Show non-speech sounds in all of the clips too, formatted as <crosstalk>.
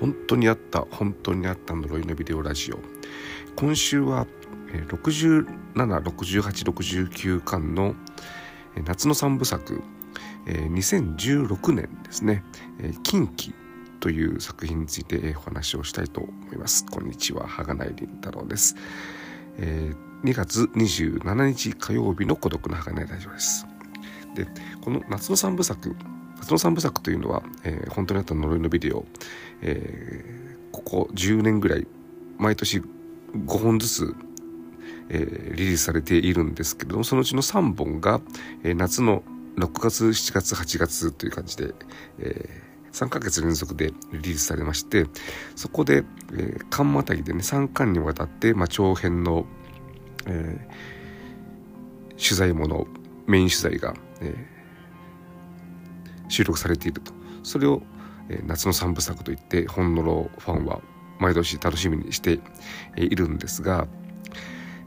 本当にあった本当にあった呪いのビデオラジオ。今週は676869巻の夏の三部作2016年ですね「近畿」という作品についてお話をしたいと思います。こんにちは羽賀内凛太郎です、2月27日火曜日の孤独の羽賀内ラジオです。でこの夏の三部作夏の三部作というのは、えー、本当にあった呪いのビデオ、えー、ここ10年ぐらい毎年5本ずつ、えー、リリースされているんですけれどもそのうちの3本が、えー、夏の6月7月8月という感じで、えー、3ヶ月連続でリリースされましてそこで、えー、巻またぎでね3巻にわたって、まあ、長編の、えー、取材ものメイン取材が、えー収録されていると。それを、え、夏の三部作といって本のろファンは毎年楽しみにしているんですが、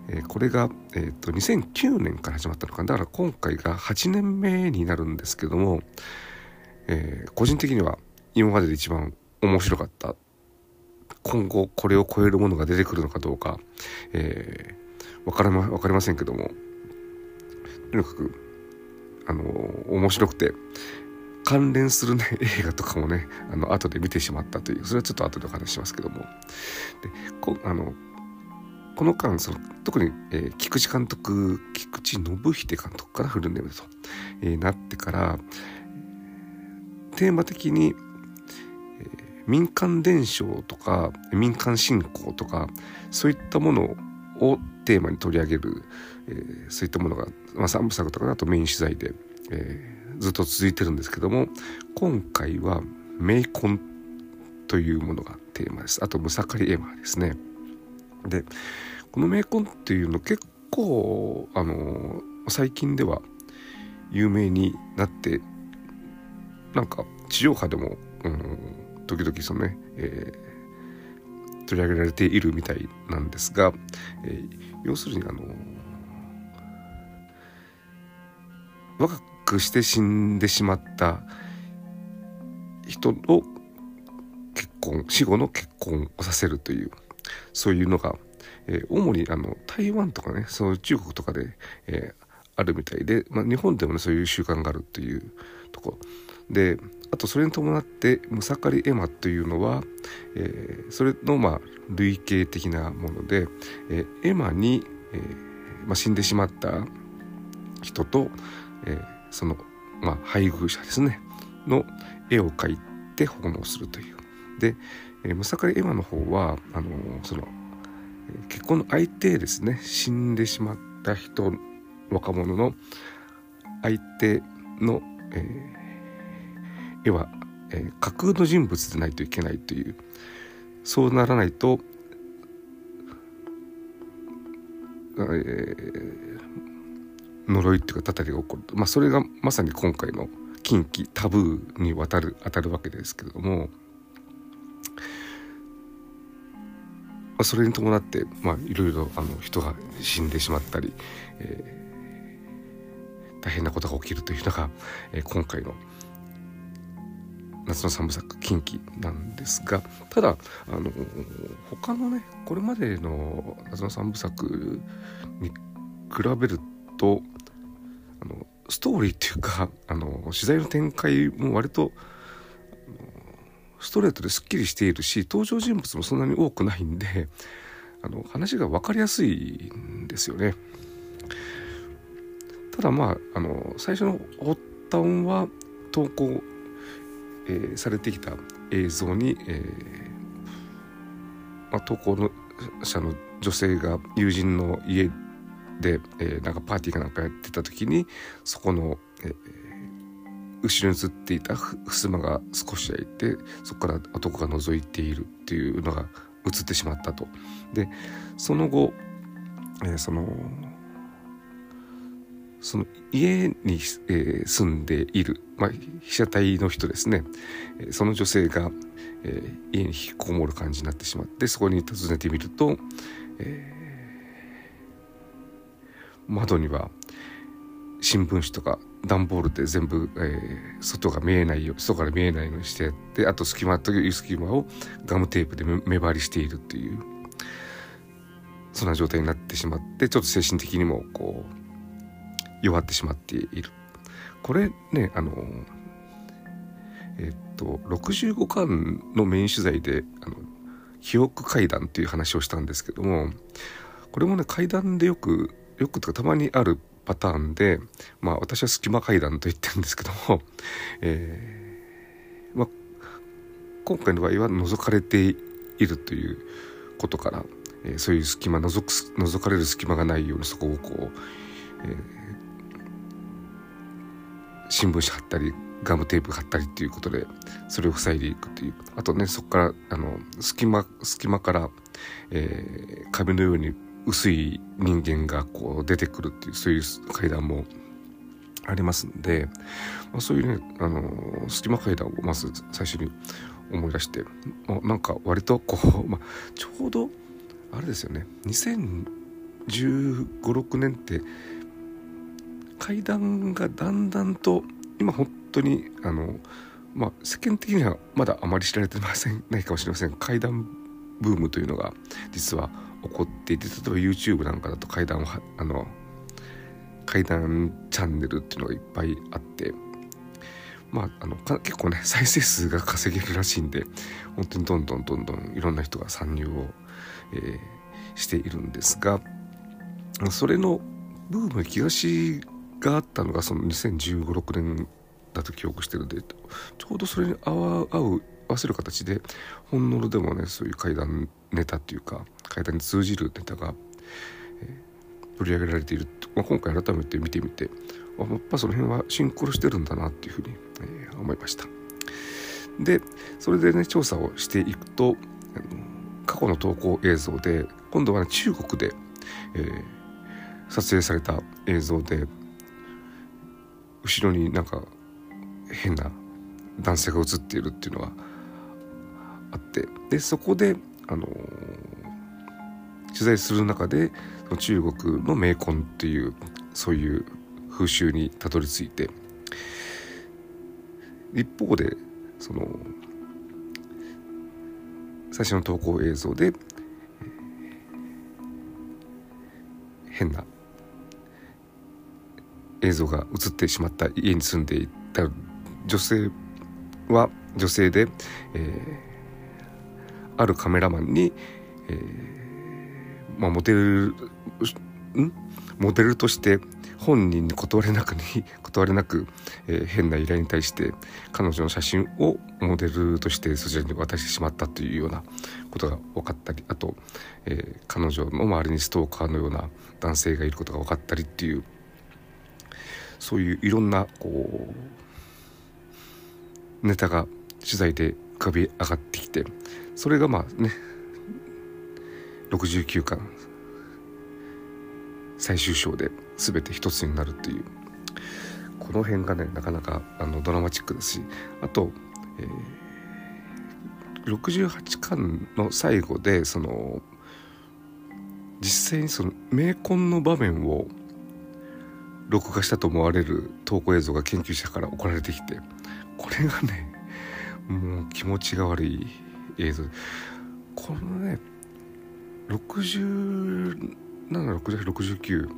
え、これが、えーと、2009年から始まったのかな。だから今回が8年目になるんですけども、え、個人的には今までで一番面白かった今後これを超えるものが出てくるのかどうか、えー、分かま分かりませんけどもとにかくあの面白くて、関連するね、<laughs> 映画とかもね、あの、後で見てしまったという、それはちょっと後でお話しますけども。で、こあの、この間、その、特に、えー、菊池監督、菊池信秀監督からフルネームと、えー、なってから、テーマ的に、えー、民間伝承とか、民間信仰とか、そういったものをテーマに取り上げる、えー、そういったものが、まあ、3部作とかだとメイン取材で、えーずっと続いてるんですけども今回はメイコンというものがテーマです。あとムサカリエマですね。でこのメイコンっていうの結構あの最近では有名になってなんか地上波でも、うん、時々そのね、えー、取り上げられているみたいなんですが、えー、要するにあの若くして死んでしまった人の結婚死後の結婚をさせるというそういうのが、えー、主にあの台湾とかねその中国とかで、えー、あるみたいで、まあ、日本でもねそういう習慣があるというとこ。であとそれに伴ってムサカリエマというのは、えー、それのまあ類型的なもので、えー、エマに、えーまあ、死んでしまった人と、えー、その、まあ、配偶者ですねの絵を描いて奉納するという。で、えー、ムサカリエマの方はあのー、その結婚の相手ですね死んでしまった人若者の相手の、えー、絵は、えー、架空の人物でないといけないというそうならないと、えー、呪いっていうかたたりが起こるまあそれがまさに今回の近畿タブーにわたる当たるわけですけれども、まあ、それに伴ってまあいろいろあの人が死んでしまったり、えー、大変なことが起きるというのが、えー、今回の夏の三部作近畿なんですが。ただあの他のねこれまでの夏の三部作に比べるとあのストーリーっていうか <laughs> あの取材の展開も割とストレートですっきりしているし登場人物もそんなに多くないんであの話が分かりやすいんですよね。ただまああの最初の発端は投稿、えー、されてきた映像に、えーまあ、投稿の者の女性が友人の家で、えー、なんかパーティーかなんかやってた時にそこの、えー、後ろに映っていた襖が少し開いてそこから男が覗いているっていうのが映ってしまったと。でその後、えー、そのその家に、えー、住んでいる、まあ、被写体の人ですね、えー、その女性が、えー、家に引きこもる感じになってしまってそこに訪ねてみると、えー窓には新聞紙とか段ボールで全部、えー、外が見えないよ外から見えないようにしてやってあと隙間という隙間をガムテープで目張りしているっていうそんな状態になってしまってちょっと精神的にもこう弱ってしまっている。これねあのえっと65巻のメイン取材であの記憶階段っていう話をしたんですけどもこれもね階段でよくよくとかたまにあるパターンでまあ私は隙間階段と言ってるんですけども、<laughs> えーまあ、今回の場合は覗かれているということから、えー、そういう隙間覗く覗かれる隙間がないようにそこをこう、えー、新聞紙貼ったりガムテープ貼ったりっていうことでそれを塞いでいくっていう。あとねそこからあの隙間隙間から、えー、壁のように薄い人間がこう出てくるっていうそういう階段もありますんで、まあ、そういうねあの隙間階段をまず最初に思い出して、まあ、なんか割とこう、<laughs> まあ、ちょうどあれですよね。2 0 1 5 6年って階段がだんだんと今本当にあのまあ世間的にはまだあまり知られてませんないかもしれません。階段ブームというのが実は起こっていて例えば YouTube なんかだと階段をあの階段チャンネルっていうのがいっぱいあってまああの結構ね <laughs> 再生数が稼げるらしいんで本当にどんどんどんどんいろんな人が参入を、えー、しているんですがそれのブーム東があったのがその201516年だと記憶してるんでちょうどそれに合う合わせる形で本物でもねそういう怪談ネタっていうか怪談に通じるネタが、えー、取り上げられている、まあ、今回改めて見てみてあやっぱその辺はシンクロしてるんだなっていうふうに、えー、思いました。でそれでね調査をしていくと過去の投稿映像で今度は、ね、中国で、えー、撮影された映像で後ろになんか変な男性が映っているっていうのがあってでそこであの取材する中で中国の名婚っていうそういう風習にたどり着いて一方でその最初の投稿映像で変な映像が映ってしまった家に住んでいた女性は女性で、えー、あるカメラマンに、えー、まあ、モデルん？モデルとして本人に断れなくに <laughs> 断れなく、えー、変な依頼に対して彼女の写真をモデルとしてそちらに渡してしまったというようなことが分かったりあと、えー、彼女の周りにストーカーのような男性がいることが分かったりっていうそういういろんなこうネタが取材で浮かび上がってきてそれがまあね69巻最終章で全て一つになるっていう。この辺がねなかなかあのドラマチックだしあと、えー、68巻の最後でその実際にその名婚の場面を録画したと思われる投稿映像が研究者から送られてきてこれがねもう気持ちが悪い。映像。このね676869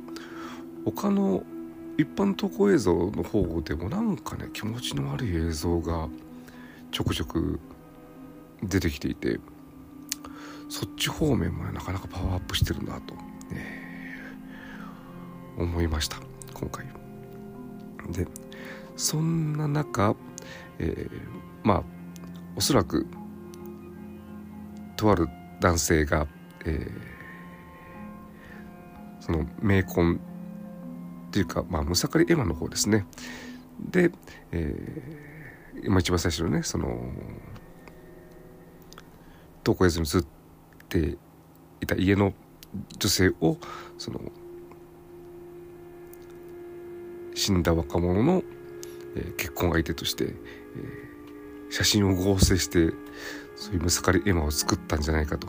他の一般投稿映像の方でもなんかね気持ちの悪い映像がちょくちょく出てきていてそっち方面もなかなかパワーアップしてるなと、えー、思いました今回。でそんな中、えー、まあおそらくとある男性が、えー、その名婚っていうか、まあ、ムサカリエマの方ですね。で、えー、今一番最初のねその投稿映像に映っていた家の女性をその死んだ若者の、えー、結婚相手として、えー、写真を合成してそういうムサカリエマを作ったんじゃないかと。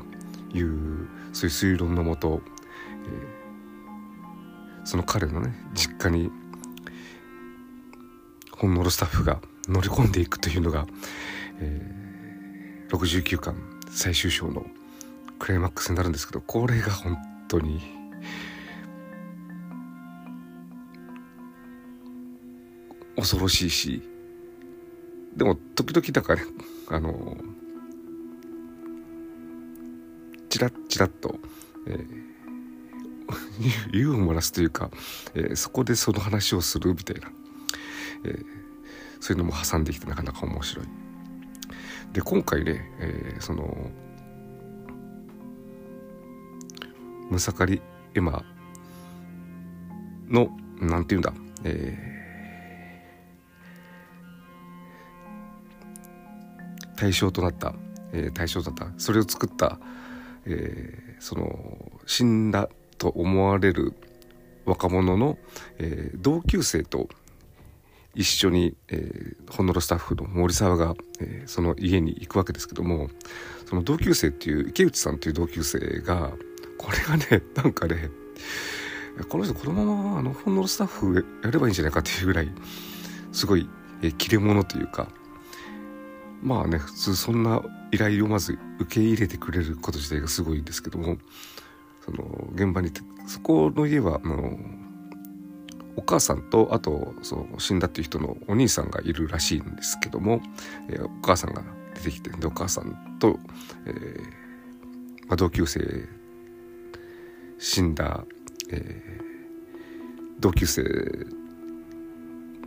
いうそういう推論のもと、えー、その彼のね実家に、本能のスタッフが乗り込んでいくというのが、えー、69巻最終章のクライマックスになるんですけどこれが本当に恐ろしいしでも時々だからねあのラッチラッと、えー、<laughs> ユーモラスというか、えー、そこでその話をするみたいな、えー、そういうのも挟んできてなかなか面白い。で今回ね、えー、そのムサカリエマのなんていうんだ、えー、対象となった、えー、対象だったそれを作った、えー、その死んだと思われる若者の、えー、同級生と一緒に、えー、ホノロスタッフの森沢が、えー、その家に行くわけですけどもその同級生っていう池内さんという同級生がこれがね <laughs> なんかねこの人このままあのホノロスタッフやればいいんじゃないかっていうぐらいすごい、えー、切れ者というかまあね普通そんな依頼をまず受け入れてくれること自体がすごいんですけどもその現場にそこの家はあのお母さんとあとその死んだっていう人のお兄さんがいるらしいんですけども、えー、お母さんが出てきてでお母さんと、えーまあ、同級生死んだ、えー、同級生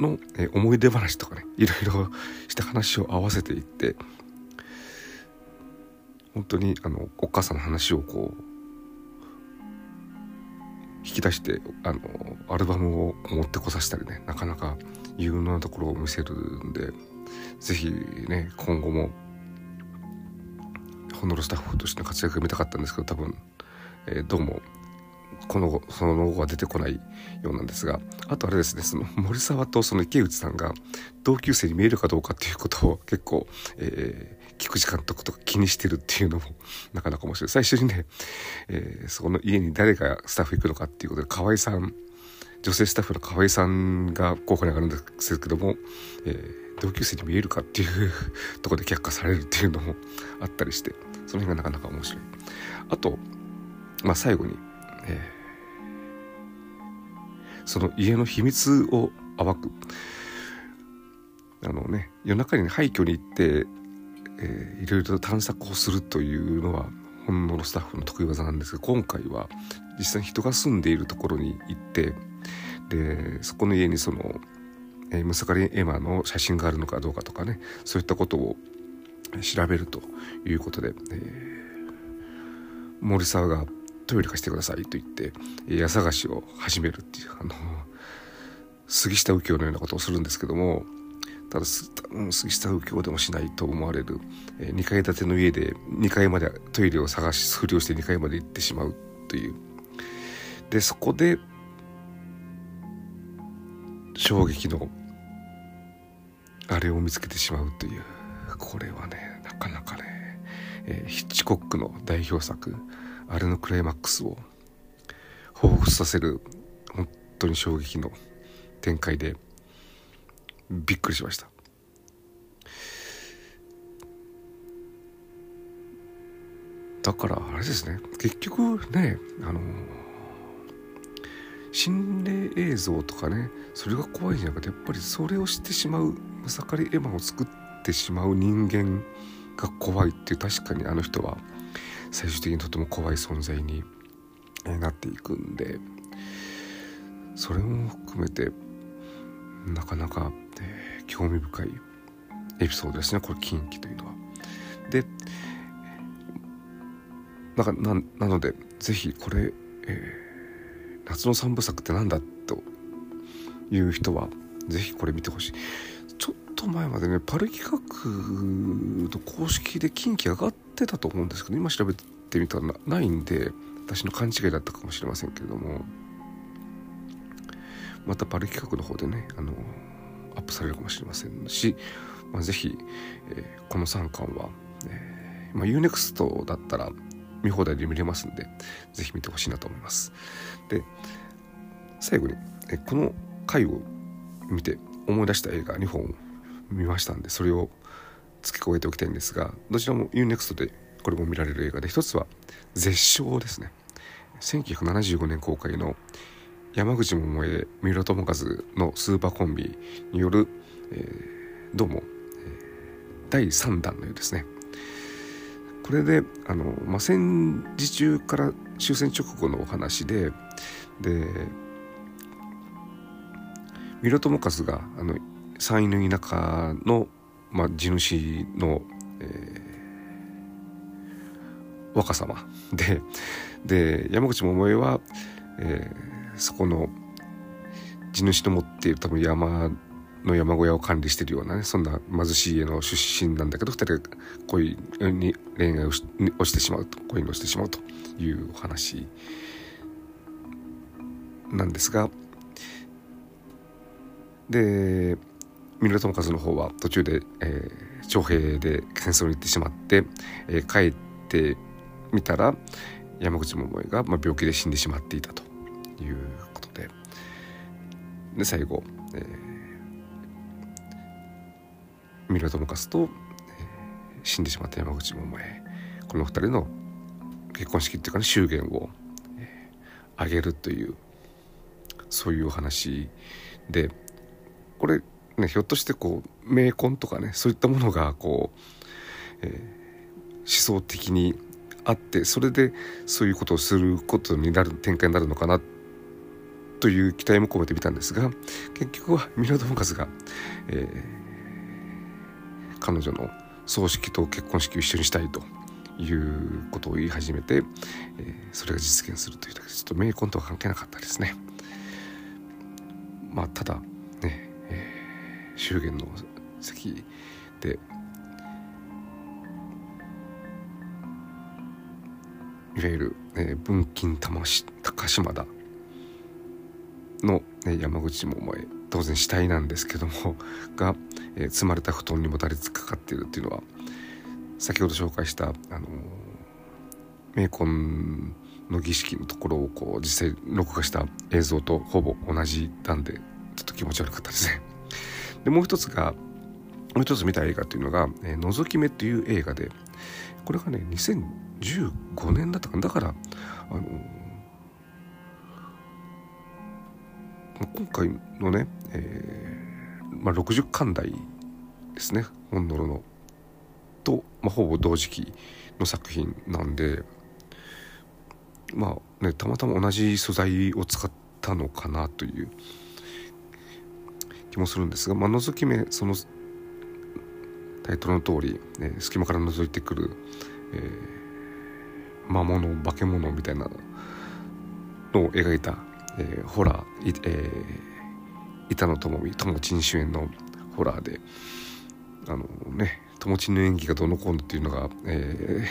の、え、思い出話とかねいろいろした話を合わせていって本当にあのお母さんの話をこう引き出してあのアルバムを持ってこさせたりねなかなか有能なところを見せるんで是非ね今後もホノルスタッフとしての活躍が見たかったんですけど多分、えー、どうもこのその後は出てこないようなんですがあとあれですねその森沢とその池内さんが同級生に見えるかどうかっていうことを結構、えー、菊池監督とか気にしてるっていうのも <laughs> なかなか面白い。最初にね、えー、そこの家に誰がスタッフ行くのかっていうことで河合さん女性スタッフの河合さんが候補に上がるんですけども、えー、同級生に見えるかっていう <laughs> ところで却下されるっていうのもあったりしてその辺がなかなか面白い。あとまあ最後に、えーその家の秘密を暴くあのね夜中に廃墟に行って、えー、いろいろと探索をするというのは本能のスタッフの得意技なんですが今回は実際に人が住んでいるところに行ってでそこの家にその、え、ムサカリエマの写真があるのかどうかとかねそういったことを調べるということで、えー、森沢がトイレ貸してくださいと言って家探しを始めるっていうあの杉下右京のようなことをするんですけどもただ杉下右京でもしないと思われる2階建ての家で2階までトイレを探しふりをして2階まで行ってしまうという。でそこで衝撃のあれを見つけてしまうという。これはねなかなかね、え、ヒッチコックの代表作あれのクライマックスを彷彿させる本当に衝撃の展開でびっくりしました。だからあれですね。結局ねあの心霊映像とかねそれが怖いんじゃなくてやっぱりそれを知ってしまうムサカリエマを作ってしまう人間が怖いって確かにあの人は最終的にとても怖い存在になっていくんでそれも含めてなかなか、えー、興味深いエピソードですねこれ近畿というのは。でなんかななので是非これ、えー、夏の三部作って何だという人は是非これ見てほしい。ちょっと前までねパル企画の公式で近畿上がってたと思うんですけど今調べてみたらないんで私の勘違いだったかもしれませんけれどもまたパル企画の方でねあのアップされるかもしれませんし、まあ、ぜひ、えー、この3巻は、えーまあ、UNEXT だったら見放題で見れますんでぜひ見てほしいなと思います。で最後に、えこの回を見て思い出した映画2本見ましたんでそれを付け加えておきたいんですがどちらも UNEXT でこれも見られる映画で一つは「絶唱」ですね。1975年公開の山口百恵三浦友和のスーパーコンビによる、えー、どうも、えー、第3弾のようですね。これであの、まあ、戦時中から終戦直後のお話でで三浦友和があの山陰の田舎の、まあ、地主の、えー、若様。<laughs> でで山口百恵は、えー、そこの地主の持っている多分山の山小屋を管理してるようなねそんな貧しい家の出身なんだけど2人が恋に恋愛をしをしてしまうと恋に落ちてしまうというお話なんですがで三浦友和の方は途中で、えー、徴兵で戦争に行ってしまって、えー、帰ってみたら山口百恵が、まあ、病気で死んでしまっていたということで。で最後、えー、三浦友和と、えー、死んでしまった山口百恵。この二人の結婚式っていうかね祝言を、えー、げるというそういうお話でこれねひょっとしてこう名婚とかねそういったものがこう、えー、思想的にあってそれでそういうことをすることになる展開になるのかなという期待も込めてみたんですが結局はミラド・フォカスが、えー、彼女の葬式と結婚式を一緒にしたいということを言い始めて、えー、それが実現するというだけでちょっと名婚とは関係なかったですね。まあただ、祝言の席でいわゆる、えー、文金玉し高島田の、ね、山口百恵当然死体なんですけども <laughs> が、えー、積まれた布団にもたれつかかっているっていうのは先ほど紹介した、あの、名婚の儀式のところをこう実際録画した映像とほぼ同じなんでちょっと気持ち悪かったですね。でもう一つがもう一つ見た映画というのが「えー、覗き目」っていう映画でこれがね2015年だったかな。だからあの今回のね、えーまあ、60巻台ですね。本ノロのと、まあ、ほぼ同時期の作品なんでまあねたまたま同じ素材を使ったのかなという。気もするんですが、まあ、覗き目そのタイトルの通り、ね、隙間から覗いてくる、えー、魔物化け物みたいなのを描いた、えー、ホラー、えー、板野友美友珍主演のホラーであのね友珍の演技がどのこうのっていうのが、え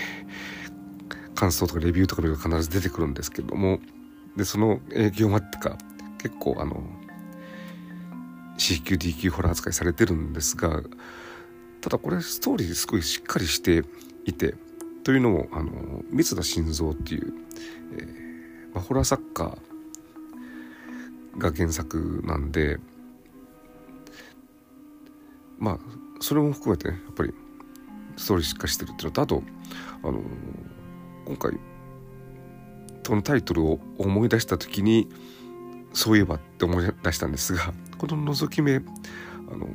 ー、感想とかレビューとかで必ず出てくるんですけどもでその影響もあってか結構あの C 級 D 級ホラー扱いされてるんですがただこれストーリーすごいしっかりしていてというのもあの三田心臓っていう、えーまあ、ホラー作家が原作なんでまあそれも含めてねやっぱりストーリーしっかりしてるっていうのとあとあの今回このタイトルを思い出した時にそういえばって思い出したんですがこの覗き目あの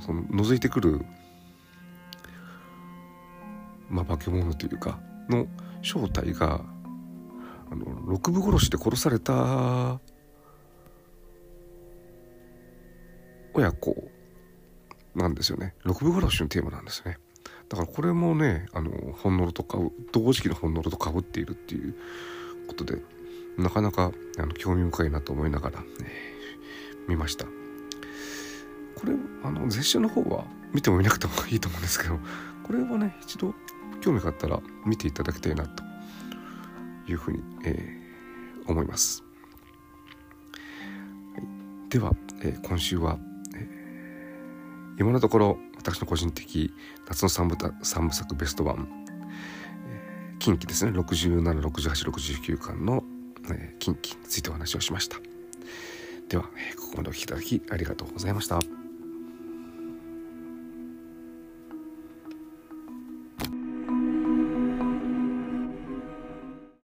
その覗いてくるまあ、化け物というかの正体があの六部殺しで殺された親子なんですよね。六部殺しのテーマなんですね。だからこれもねあの本物とか同時期の本物とかぶっているっていうことでなかなかあの興味深いなと思いながら、ね、見ました。これあの絶唱の方は見ても見なくてもいいと思うんですけどこれはね一度興味があったら見ていただきたいなというふうに、えー、思います、はい、では、えー、今週は、えー、今のところ私の個人的夏の三部三部作ベストワン、えー、近畿ですね。676869巻の、えー、近畿についてお話をしました。では、えー、ここまでお聴きいただきありがとうございました。